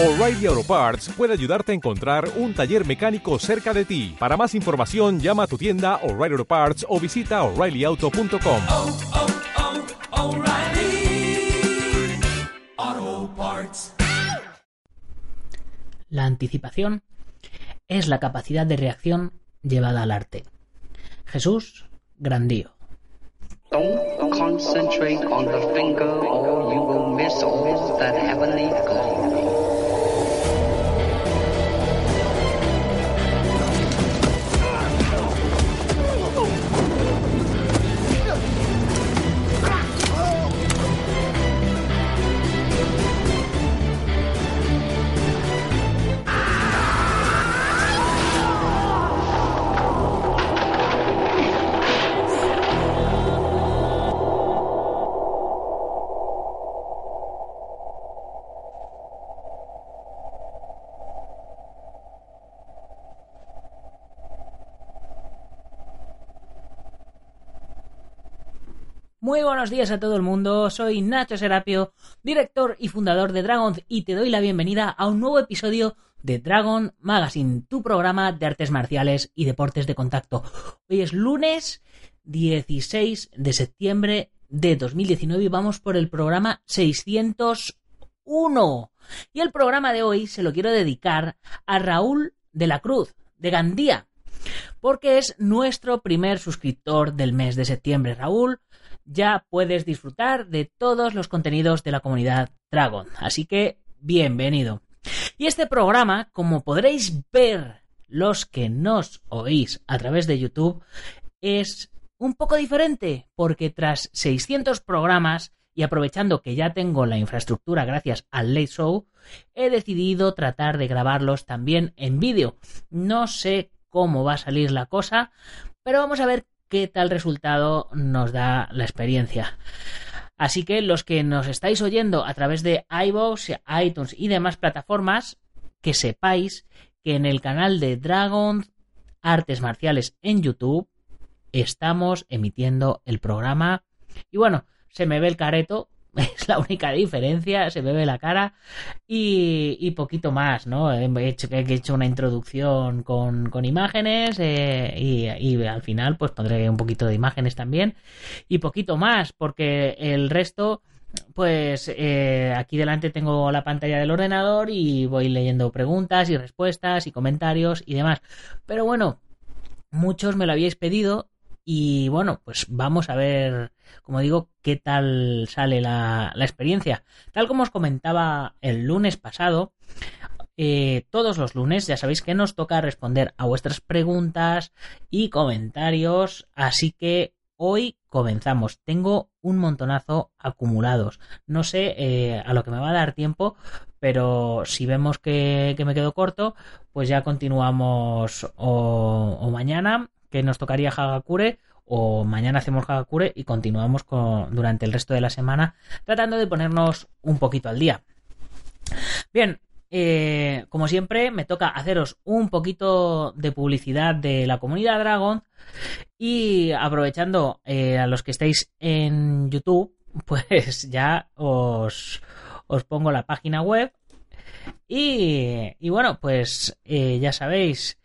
O'Reilly Auto Parts puede ayudarte a encontrar un taller mecánico cerca de ti. Para más información, llama a tu tienda O'Reilly Auto Parts o visita oreillyauto.com. oh, oh, Parts. La anticipación es la capacidad de reacción llevada al arte. Jesús Grandío. Don't concentrate on the finger or you will miss all that heavenly glow. Muy buenos días a todo el mundo, soy Nacho Serapio, director y fundador de Dragon y te doy la bienvenida a un nuevo episodio de Dragon Magazine, tu programa de artes marciales y deportes de contacto. Hoy es lunes 16 de septiembre de 2019 y vamos por el programa 601. Y el programa de hoy se lo quiero dedicar a Raúl de la Cruz, de Gandía, porque es nuestro primer suscriptor del mes de septiembre. Raúl, ya puedes disfrutar de todos los contenidos de la comunidad Dragon. Así que, bienvenido. Y este programa, como podréis ver los que nos oís a través de YouTube, es un poco diferente, porque tras 600 programas y aprovechando que ya tengo la infraestructura gracias al Late Show, he decidido tratar de grabarlos también en vídeo. No sé cómo va a salir la cosa, pero vamos a ver qué tal resultado nos da la experiencia. Así que los que nos estáis oyendo a través de iVoox, iTunes y demás plataformas, que sepáis que en el canal de Dragon Artes Marciales en YouTube estamos emitiendo el programa. Y bueno, se me ve el careto, es la única diferencia, se me ve la cara y, poquito más, ¿no? He hecho, he hecho una introducción con, con imágenes eh, y, y, al final pues pondré un poquito de imágenes también y poquito más porque el resto pues eh, aquí delante tengo la pantalla del ordenador y voy leyendo preguntas y respuestas y comentarios y demás. Pero bueno, muchos me lo habíais pedido y bueno, pues vamos a ver, como digo, qué tal sale la, experiencia. Tal como os comentaba el lunes pasado, eh, todos los lunes ya sabéis que nos toca responder a vuestras preguntas y comentarios, así que hoy comenzamos. Tengo un montonazo acumulados. No sé eh, a lo que me va a dar tiempo, pero si vemos que, que me quedo corto, pues ya continuamos o, o mañana que nos tocaría Hagakure o mañana hacemos Hagakure y continuamos con, durante el resto de la semana tratando de ponernos un poquito al día. Bien, eh, como siempre me toca haceros un poquito de publicidad de la comunidad Dragon y aprovechando eh, a los que estáis en YouTube, pues ya os, os pongo la página web y, y bueno, pues eh, ya sabéis,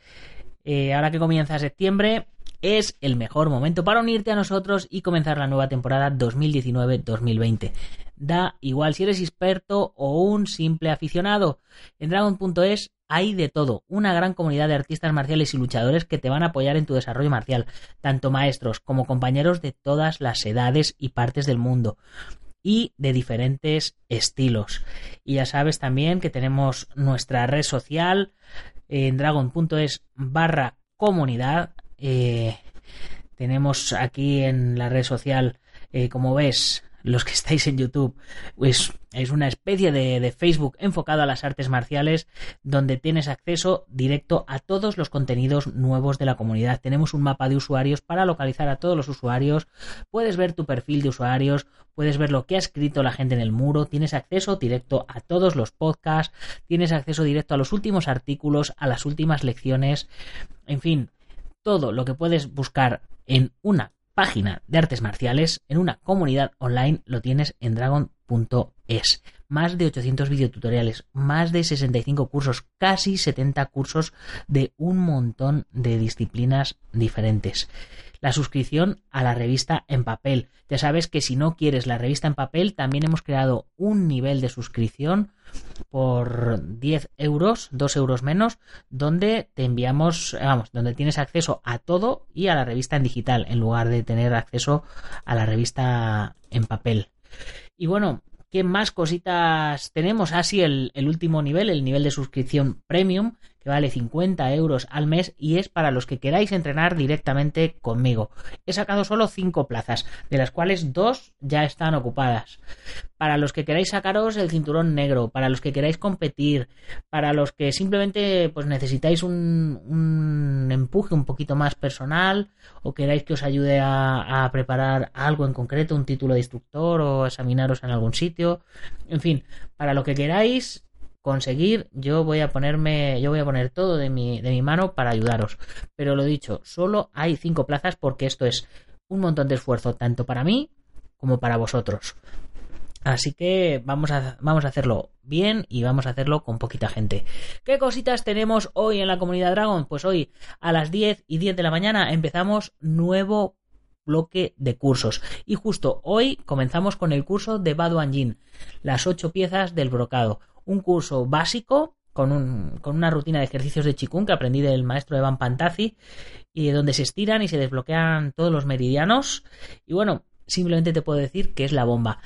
ahora que comienza septiembre, es el mejor momento para unirte a nosotros y comenzar la nueva temporada 2019-2020. Da igual si eres experto o un simple aficionado. En Dragon.es hay de todo, una gran comunidad de artistas marciales y luchadores que te van a apoyar en tu desarrollo marcial, tanto maestros como compañeros de todas las edades y partes del mundo y de diferentes estilos. Y ya sabes también que tenemos nuestra red social en dragon.es barra comunidad. Eh, tenemos aquí en la red social, eh, como ves, los que estáis en YouTube, pues es una especie de, de, Facebook enfocado a las artes marciales donde tienes acceso directo a todos los contenidos nuevos de la comunidad. Tenemos un mapa de usuarios para localizar a todos los usuarios, puedes ver tu perfil de usuarios, puedes ver lo que ha escrito la gente en el muro, tienes acceso directo a todos los podcasts, tienes acceso directo a los últimos artículos, a las últimas lecciones, en fin, todo lo que puedes buscar en una página de artes marciales, en una comunidad online, lo tienes en dragon.es. más de 800 videotutoriales, más de 65 cursos, casi 70 cursos de un montón de disciplinas diferentes la suscripción a la revista en papel. Ya sabes que si no quieres la revista en papel, también hemos creado un nivel de suscripción por 10 euros, 2 euros menos, donde te enviamos, vamos, donde tienes acceso a todo y a la revista en digital, en lugar de tener acceso a la revista en papel. Y bueno, ¿qué más cositas tenemos? Así ah, el, el último nivel, el nivel de suscripción premium, que vale 50 euros al mes y es para los que queráis entrenar directamente conmigo. He sacado solo 5 plazas, de las cuales 2 ya están ocupadas. Para los que queráis sacaros el cinturón negro, para los que queráis competir, para los que simplemente pues necesitáis un, un empuje un poquito más personal o queráis que os ayude a, a preparar algo en concreto, un título de instructor o examinaros en algún sitio, en fin, para lo que queráis conseguir, yo voy a ponerme, yo voy a poner todo de mi, de mi mano para ayudaros. Pero lo dicho, solo hay cinco plazas porque esto es un montón de esfuerzo, tanto para mí como para vosotros. Así que vamos a, vamos a hacerlo bien y vamos a hacerlo con poquita gente. ¿Qué cositas tenemos hoy en la comunidad Dragon? Pues hoy a las 10 y 10 de la mañana empezamos nuevo bloque de cursos. Y justo hoy comenzamos con el curso de Badu Anjin, las ocho piezas del brocado un curso básico con, un, con una rutina de ejercicios de Chikun que aprendí del maestro Evan Pantazi, y donde se estiran y se desbloquean todos los meridianos. Y bueno, simplemente te puedo decir que es la bomba.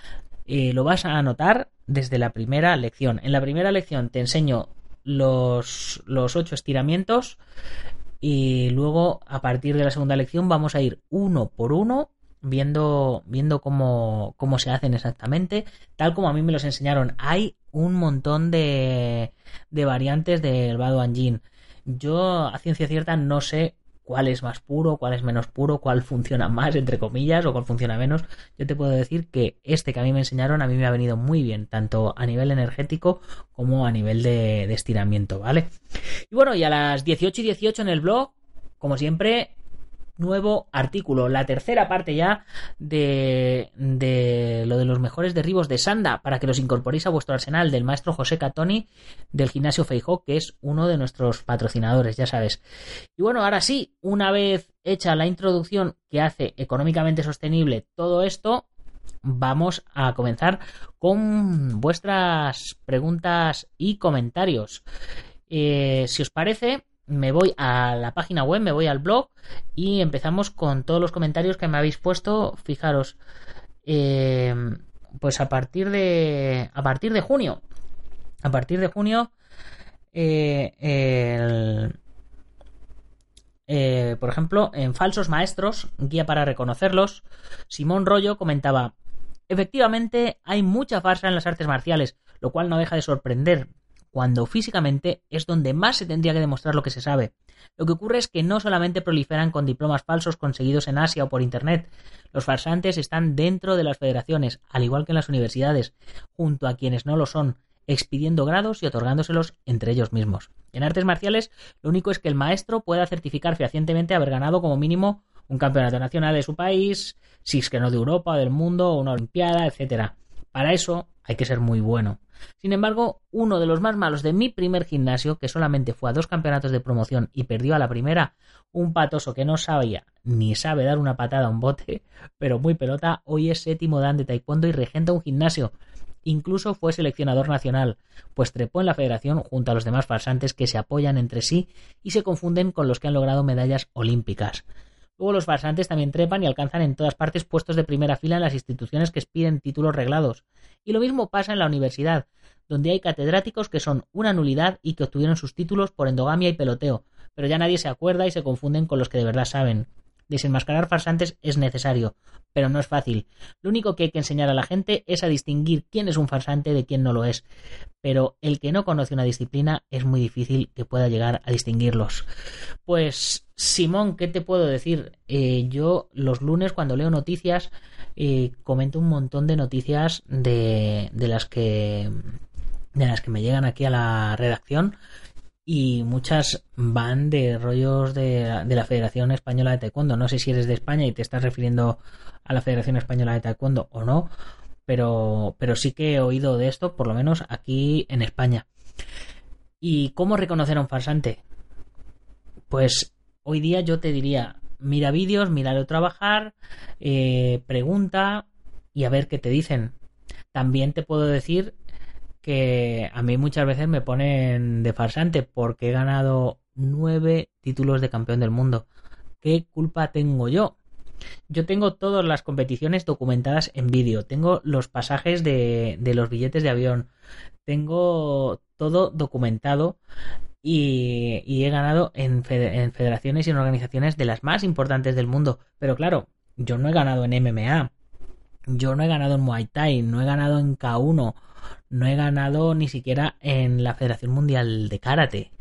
Eh, lo vas a anotar desde la primera lección. En la primera lección te enseño los, los ocho estiramientos y luego a partir de la segunda lección vamos a ir uno por uno viendo, viendo cómo, cómo se hacen exactamente, tal como a mí me los enseñaron. Hay un montón de, de variantes del Bado Anjin. Yo, a ciencia cierta, no sé cuál es más puro, cuál es menos puro, cuál funciona más, entre comillas, o cuál funciona menos. Yo te puedo decir que este que a mí me enseñaron a mí me ha venido muy bien, tanto a nivel energético como a nivel de, de estiramiento, ¿vale? Y bueno, y a las 18 y 18 en el blog, como siempre, nuevo artículo, la tercera parte ya de, de, lo de los mejores derribos de Sanda, para que los incorporéis a vuestro arsenal del maestro José Catoni del gimnasio Feijó, que es uno de nuestros patrocinadores, ya sabes. Y bueno, ahora sí, una vez hecha la introducción que hace económicamente sostenible todo esto, vamos a comenzar con vuestras preguntas y comentarios. Eh, si os parece, me voy a la página web, me voy al blog y empezamos con todos los comentarios que me habéis puesto. Fijaros, eh, pues a partir de a partir de junio, a partir de junio, eh, eh, por ejemplo, en Falsos Maestros, guía para reconocerlos, Simón Rollo comentaba, efectivamente hay mucha farsa en las artes marciales, lo cual no deja de sorprender, cuando físicamente es donde más se tendría que demostrar lo que se sabe. Lo que ocurre es que no solamente proliferan con diplomas falsos conseguidos en Asia o por Internet, los farsantes están dentro de las federaciones, al igual que en las universidades, junto a quienes no lo son, expidiendo grados y otorgándoselos entre ellos mismos. En artes marciales, lo único es que el maestro pueda certificar fehacientemente haber ganado como mínimo un campeonato nacional de su país, si es que no de Europa, del mundo, una olimpiada, etc. Para eso hay que ser muy bueno. Sin embargo, uno de los más malos de mi primer gimnasio, que solamente fue a dos campeonatos de promoción y perdió a la primera, un patoso que no sabía ni sabe dar una patada a un bote, pero muy pelota, hoy es séptimo dan de taekwondo y regenta un gimnasio. Incluso fue seleccionador nacional, pues trepó en la federación junto a los demás farsantes que se apoyan entre sí y se confunden con los que han logrado medallas olímpicas. Luego los farsantes también trepan y alcanzan en todas partes puestos de primera fila en las instituciones que expiden títulos reglados. Y lo mismo pasa en la universidad, donde hay catedráticos que son una nulidad y que obtuvieron sus títulos por endogamia y peloteo, pero ya nadie se acuerda y se confunden con los que de verdad saben. Desenmascarar farsantes es necesario, pero no es fácil. Lo único que hay que enseñar a la gente es a distinguir quién es un farsante de quién no lo es. Pero el que no conoce una disciplina es muy difícil que pueda llegar a distinguirlos. Pues, Simón, ¿qué te puedo decir? Eh, yo los lunes cuando leo noticias eh, comento un montón de noticias de, de las que de las que me llegan aquí a la redacción y muchas van de rollos de, la Federación Española de Taekwondo. No sé si eres de España y te estás refiriendo a la Federación Española de Taekwondo o no, pero, pero sí que he oído de esto, por lo menos aquí en España. ¿Y cómo reconocer a un farsante? Pues hoy día yo te diría, mira vídeos, míralo trabajar, eh, pregunta y a ver qué te dicen. También te puedo decir que a mí muchas veces me ponen de farsante porque he ganado nueve títulos de campeón del mundo. ¿Qué culpa tengo yo? Yo tengo todas las competiciones documentadas en vídeo, tengo los pasajes de, los billetes de avión, tengo todo documentado y, y he ganado en, en federaciones y en organizaciones de las más importantes del mundo. Pero claro, yo no he ganado en MMA, yo no he ganado en Muay Thai, no he ganado en K1, no he ganado ni siquiera en la Federación Mundial de Karate.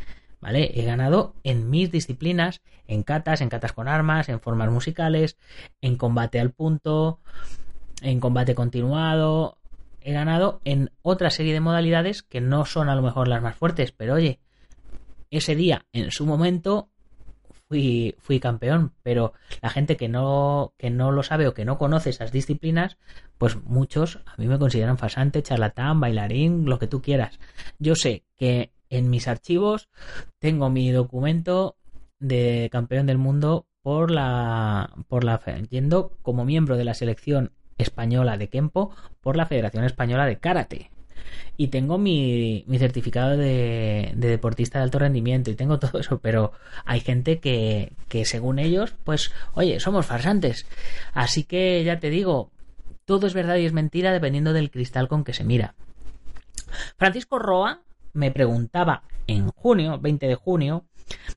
¿Vale? He ganado en mis disciplinas, en catas, en catas con armas, en formas musicales, en combate al punto, en combate continuado. He ganado en otra serie de modalidades que no son a lo mejor las más fuertes, pero oye, ese día, en su momento, fui, fui campeón, pero la gente que no, que no lo sabe o que no conoce esas disciplinas, pues muchos a mí me consideran fasante, charlatán, bailarín, lo que tú quieras. Yo sé que en mis archivos tengo mi documento de campeón del mundo por la por la yendo como miembro de la selección española de Kempo por la Federación Española de Karate y tengo mi, mi certificado de, de, deportista de alto rendimiento y tengo todo eso, pero hay gente que, que según ellos, pues, oye, somos farsantes. Así que ya te digo, todo es verdad y es mentira dependiendo del cristal con que se mira. Francisco Roa me preguntaba en junio, 20 de junio,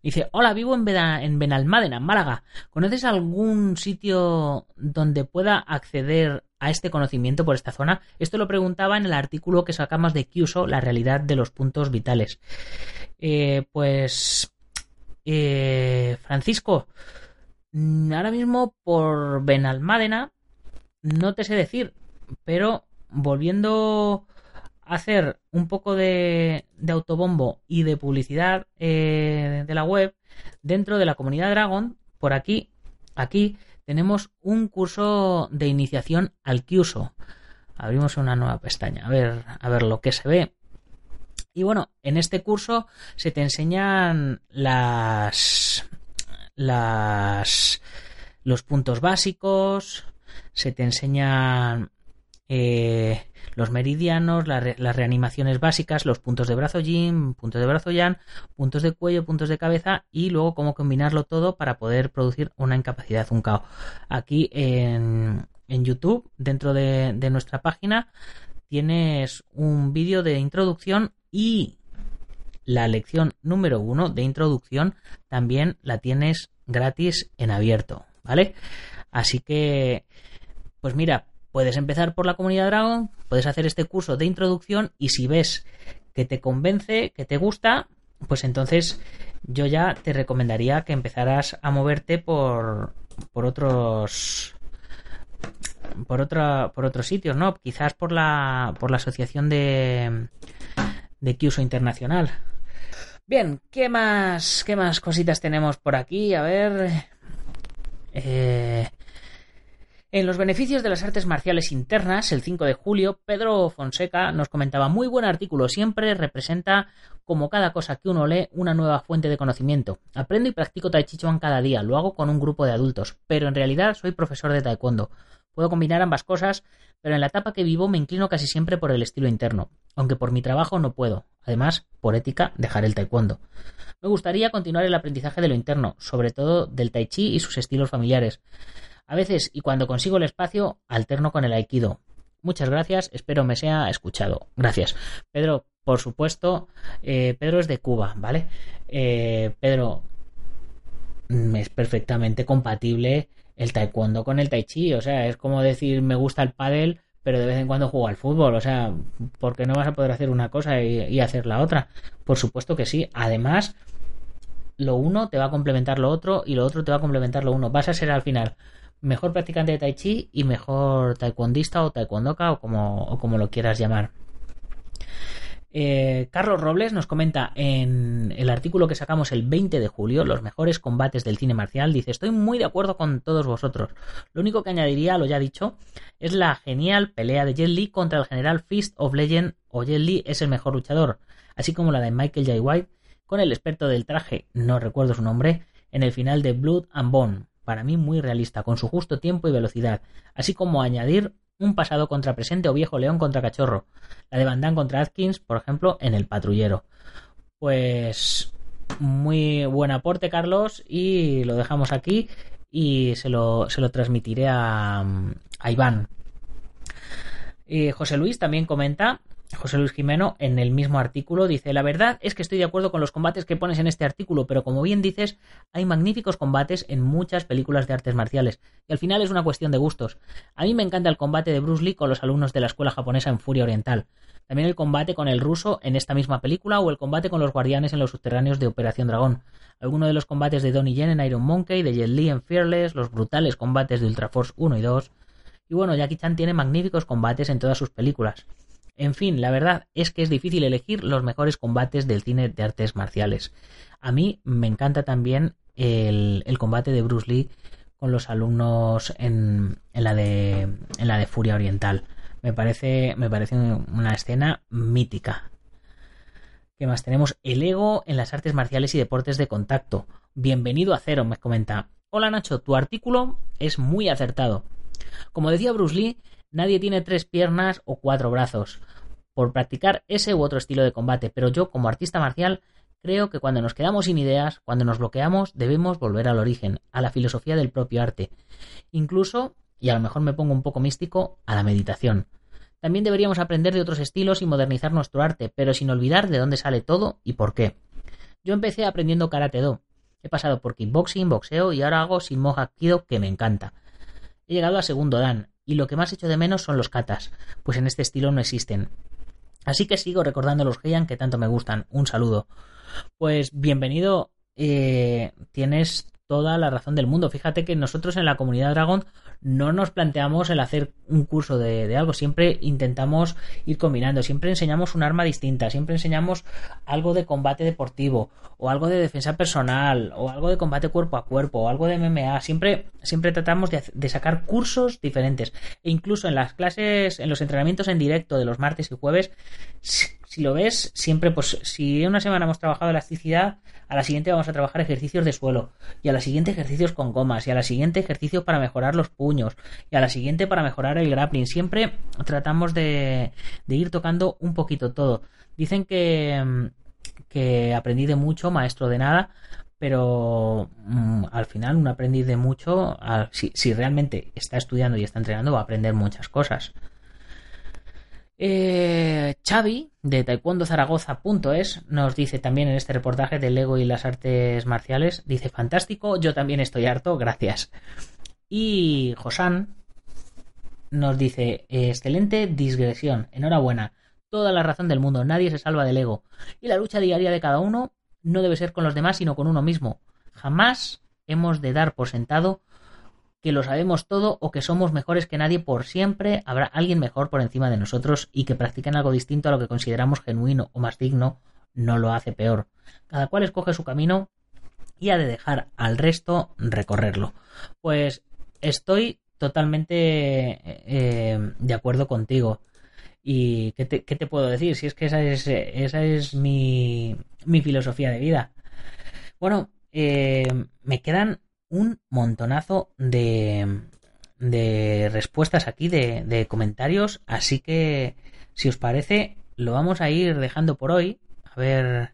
dice, hola, vivo en, en Benalmádena, Málaga. ¿Conoces algún sitio donde pueda acceder a este conocimiento por esta zona? Esto lo preguntaba en el artículo que sacamos de Kyuso, la realidad de los puntos vitales. Eh, pues, eh, Francisco, mm, ahora mismo por Benalmádena no te sé decir, pero volviendo hacer un poco de, autobombo y de publicidad eh, de la web dentro de la comunidad Dragon, por aquí, aquí tenemos un curso de iniciación al Kyuso. Abrimos una nueva pestaña, a ver, a ver lo que se ve. Y bueno, en este curso se te enseñan las las los puntos básicos, se te enseñan eh, los meridianos, las reanimaciones básicas, los puntos de brazo yin, puntos de brazo yan, puntos de cuello, puntos de cabeza y luego cómo combinarlo todo para poder producir una incapacidad, un KO. Aquí en, en YouTube, dentro de, de nuestra página, tienes un vídeo de introducción y la lección número uno de introducción también la tienes gratis en abierto, ¿vale? Así que, pues mira, Puedes empezar por la comunidad Dragon, puedes hacer este curso de introducción y si ves que te convence, que te gusta, pues entonces yo ya te recomendaría que empezaras a moverte por, por otros por otra, por otros sitios, ¿no? Quizás por la por la asociación de de Kyuso Internacional. Bien, ¿qué más qué más cositas tenemos por aquí? A ver, eh, en los beneficios de las artes marciales internas, el 5 de julio, Pedro Fonseca nos comentaba muy buen artículo, siempre representa como cada cosa que uno lee una nueva fuente de conocimiento. Aprendo y practico Tai Chi Chuan cada día, lo hago con un grupo de adultos, pero en realidad soy profesor de taekwondo. Puedo combinar ambas cosas, pero en la etapa que vivo me inclino casi siempre por el estilo interno, aunque por mi trabajo no puedo. Además, por ética, dejar el taekwondo. Me gustaría continuar el aprendizaje de lo interno, sobre todo del tai chi y sus estilos familiares. A veces, y cuando consigo el espacio, alterno con el aikido. Muchas gracias, espero me sea escuchado. Gracias. Pedro, por supuesto, eh, Pedro es de Cuba, ¿vale? Eh, Pedro, mm, es perfectamente compatible el taekwondo con el tai chi, o sea, es como decir me gusta el pádel, pero de vez en cuando juego al fútbol, o sea, ¿por qué no vas a poder hacer una cosa y hacer la otra? Por supuesto que sí. Además, lo uno te va a complementar lo otro y lo otro te va a complementar lo uno. Vas a ser al final mejor practicante de tai chi y mejor taekwondista o taekwondoka o como, lo quieras llamar. Eh, Carlos Robles nos comenta en el artículo que sacamos el 20 de julio, los mejores combates del cine marcial, dice, estoy muy de acuerdo con todos vosotros. Lo único que añadiría lo ya dicho es la genial pelea de Jet Li contra el general Fist of Legend o Jet Li es el mejor luchador, así como la de Michael J. White con el experto del traje, no recuerdo su nombre, en el final de Blood and Bone, para mí muy realista, con su justo tiempo y velocidad, así como añadir un pasado contra presente o viejo león contra cachorro. La de Van contra Atkins, por ejemplo, en El Patrullero. Pues muy buen aporte, Carlos, y lo dejamos aquí y se lo, se lo transmitiré a, a Iván. Y José Luis también comenta José Luis Jimeno en el mismo artículo dice, la verdad es que estoy de acuerdo con los combates que pones en este artículo, pero como bien dices, hay magníficos combates en muchas películas de artes marciales, y al final es una cuestión de gustos. A mí me encanta el combate de Bruce Lee con los alumnos de la escuela japonesa en Furia Oriental, también el combate con el ruso en esta misma película o el combate con los guardianes en los subterráneos de Operación Dragón, alguno de los combates de Donnie Yen en Iron Monkey, de Jet Li en Fearless, los brutales combates de Ultra Force 1 y 2, y bueno, Jackie Chan tiene magníficos combates en todas sus películas. En fin, la verdad es que es difícil elegir los mejores combates del cine de artes marciales. A mí me encanta también el, combate de Bruce Lee con los alumnos en, la, de, en la de Furia Oriental. Me parece, me parece una escena mítica. ¿Qué más tenemos? El ego en las artes marciales y deportes de contacto. Bienvenido a Cero, me comenta. Hola Nacho, tu artículo es muy acertado. Como decía Bruce Lee, Nadie tiene tres piernas o cuatro brazos por practicar ese u otro estilo de combate, pero yo como artista marcial creo que cuando nos quedamos sin ideas, cuando nos bloqueamos, debemos volver al origen, a la filosofía del propio arte. Incluso, y a lo mejor me pongo un poco místico, a la meditación. También deberíamos aprender de otros estilos y modernizar nuestro arte, pero sin olvidar de dónde sale todo y por qué. Yo empecé aprendiendo karate do. He pasado por kickboxing, boxeo y ahora hago sin Kido que me encanta. He llegado a segundo dan y lo que más echo de menos son los katas, pues en este estilo no existen. Así que sigo recordando los Heian que tanto me gustan. Un saludo. Pues bienvenido. Eh, tienes toda la razón del mundo. Fíjate que nosotros en la comunidad Dragon no nos planteamos el hacer un curso de, algo, siempre intentamos ir combinando, siempre enseñamos un arma distinta, siempre enseñamos algo de combate deportivo, o algo de defensa personal, o algo de combate cuerpo a cuerpo, o algo de MMA, siempre, siempre tratamos de, sacar cursos diferentes, e incluso en las clases, en los entrenamientos en directo de los martes y jueves, si lo ves, siempre, pues, si una semana hemos trabajado elasticidad, a la siguiente vamos a trabajar ejercicios de suelo, y a la siguiente ejercicios con gomas, y a la siguiente ejercicio para mejorar los puños, y a la siguiente para mejorar el grappling. Siempre tratamos de, ir tocando un poquito todo. Dicen que, que aprendí de mucho, maestro de nada, pero mm, al final un aprendiz de mucho, si, si realmente está estudiando y está entrenando, va a aprender muchas cosas. Eh, Xavi, de taekwondozaragoza.es, nos dice también en este reportaje del ego y las artes marciales, dice, fantástico, yo también estoy harto, gracias. Y Josan nos dice, excelente digresión, enhorabuena, toda la razón del mundo, nadie se salva del ego. Y la lucha diaria de cada uno no debe ser con los demás, sino con uno mismo. Jamás hemos de dar por sentado que lo sabemos todo o que somos mejores que nadie por siempre, habrá alguien mejor por encima de nosotros y que practiquen algo distinto a lo que consideramos genuino o más digno, no lo hace peor. Cada cual escoge su camino y ha de dejar al resto recorrerlo. Pues estoy totalmente eh, de acuerdo contigo. ¿Y qué te, puedo decir? Si es que esa es, esa es mi, mi filosofía de vida. Bueno, eh, me quedan un montonazo de, de respuestas aquí, de, comentarios. Así que, si os parece, lo vamos a ir dejando por hoy. A ver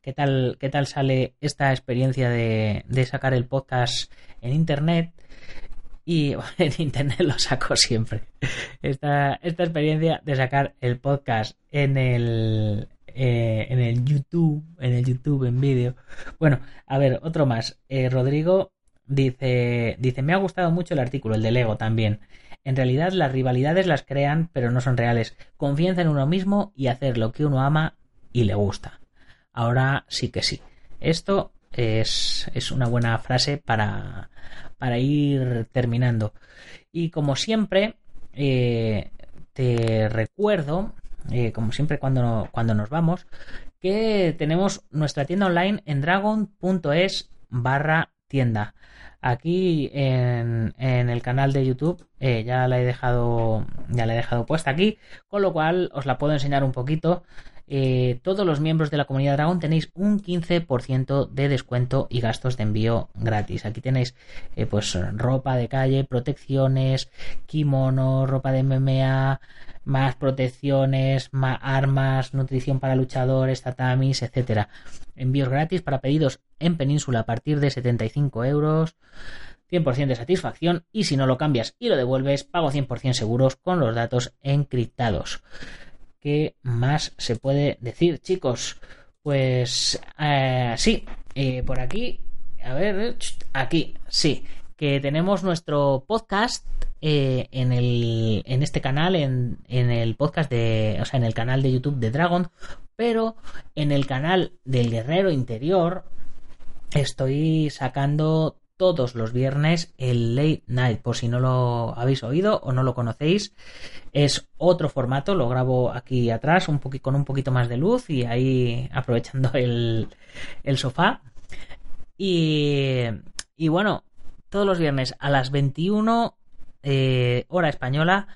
qué tal, qué tal sale esta experiencia de, de sacar el podcast en internet. Y en internet lo saco siempre. Esta, esta experiencia de sacar el podcast en el, eh, en el YouTube, en el YouTube en vídeo. Bueno, a ver, otro más. Eh, Rodrigo Dice, dice, me ha gustado mucho el artículo, el de Lego también. En realidad las rivalidades las crean, pero no son reales. Confianza en uno mismo y hacer lo que uno ama y le gusta. Ahora sí que sí. Esto es, es una buena frase para, para ir terminando. Y como siempre, eh, te recuerdo eh, como siempre cuando, cuando nos vamos, que tenemos nuestra tienda online en dragon.es barra tienda. Aquí en, en, el canal de YouTube eh, ya la he dejado ya la he dejado puesta aquí, con lo cual os la puedo enseñar un poquito. Eh, todos los miembros de la comunidad Dragon tenéis un 15% de descuento y gastos de envío gratis. Aquí tenéis eh, pues ropa de calle, protecciones, kimono, ropa de MMA, más protecciones, más armas, nutrición para luchadores, tatamis, etcétera. Envíos gratis para pedidos en península a partir de 75 euros. 100% de satisfacción y si no lo cambias y lo devuelves, pago 100% seguros con los datos encriptados. ¿Qué más se puede decir, chicos? Pues eh, sí, eh, por aquí, a ver, aquí, sí, que tenemos nuestro podcast eh, en, el, en este canal, en, en el podcast de, o sea, en el canal de YouTube de Dragon, pero en el canal del Guerrero Interior estoy sacando todos los viernes el Late Night, por si no lo habéis oído o no lo conocéis. Es otro formato, lo grabo aquí atrás un con un poquito más de luz y ahí aprovechando el, el sofá. Y, y bueno, todos los viernes a las 21 eh, hora española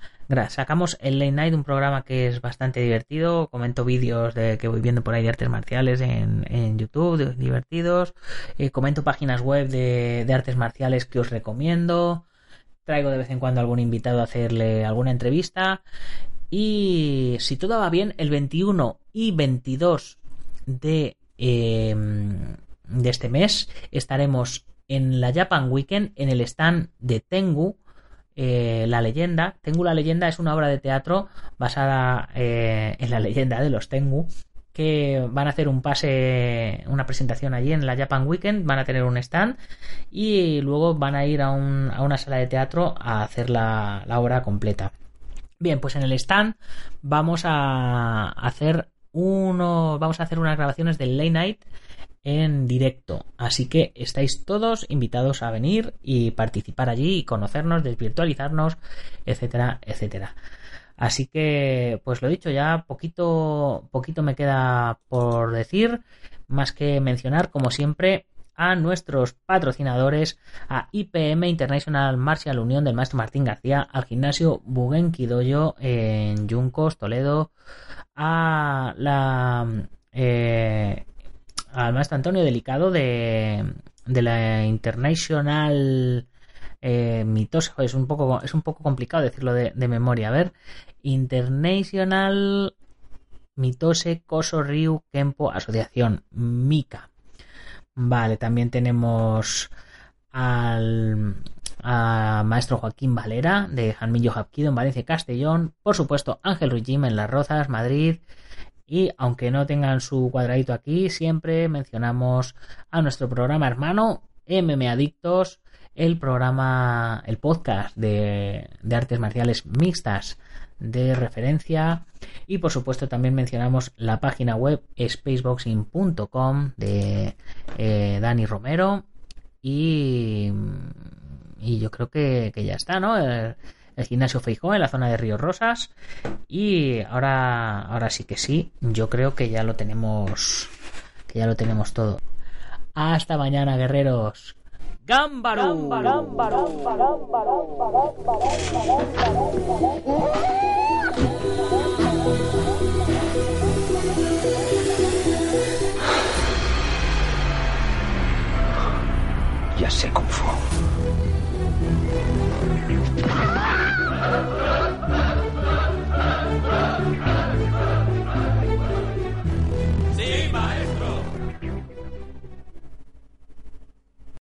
sacamos el Late Night, un programa que es bastante divertido. Comento vídeos de que voy viendo por ahí de artes marciales en, YouTube, divertidos. Eh, comento páginas web de, artes marciales que os recomiendo. Traigo de vez en cuando algún invitado a hacerle alguna entrevista. Y si todo va bien, el 21 y 22 de, eh, de este mes estaremos en la Japan Weekend en el stand de Tengu eh, La leyenda. Tengu la leyenda es una obra de teatro basada eh, en la leyenda de los Tengu que van a hacer un pase, una presentación allí en la Japan Weekend, van a tener un stand y luego van a ir a, un, a una sala de teatro a hacer la, la obra completa. Bien, pues en el stand vamos a hacer uno, vamos a hacer unas grabaciones del Late Night en directo. Así que estáis todos invitados a venir y participar allí y conocernos, desvirtualizarnos, etcétera, etcétera. Así que, pues lo dicho, ya poquito, poquito me queda por decir, más que mencionar, como siempre, a nuestros patrocinadores, a IPM International Martial Unión del maestro Martín García, al gimnasio Bugenki Doyo en Yuncos, Toledo, a la eh, al maestro Antonio Delicado de, de la International eh, Mitos. Es un, poco, es un poco complicado decirlo de, de memoria. A ver, International Mitose Koso Ryu Kempo Asociación Mika. Vale, también tenemos al maestro Joaquín Valera de Janmillo Hapkido en Valencia Castellón. Por supuesto, Ángel Ruijim en Las Rozas, Madrid. Y aunque no tengan su cuadradito aquí, siempre mencionamos a nuestro programa hermano MM Adictos, el programa, el podcast de, de artes marciales mixtas de referencia y por supuesto también mencionamos la página web spaceboxing.com de eh, Dani Romero y, y yo creo que, que, ya está, ¿no? El, el gimnasio Feijó en la zona de Ríos Rosas. Y ahora ahora sí que sí yo creo que ya lo tenemos que ya lo tenemos todo. Hasta mañana guerreros. Gámbaro ya sé cómo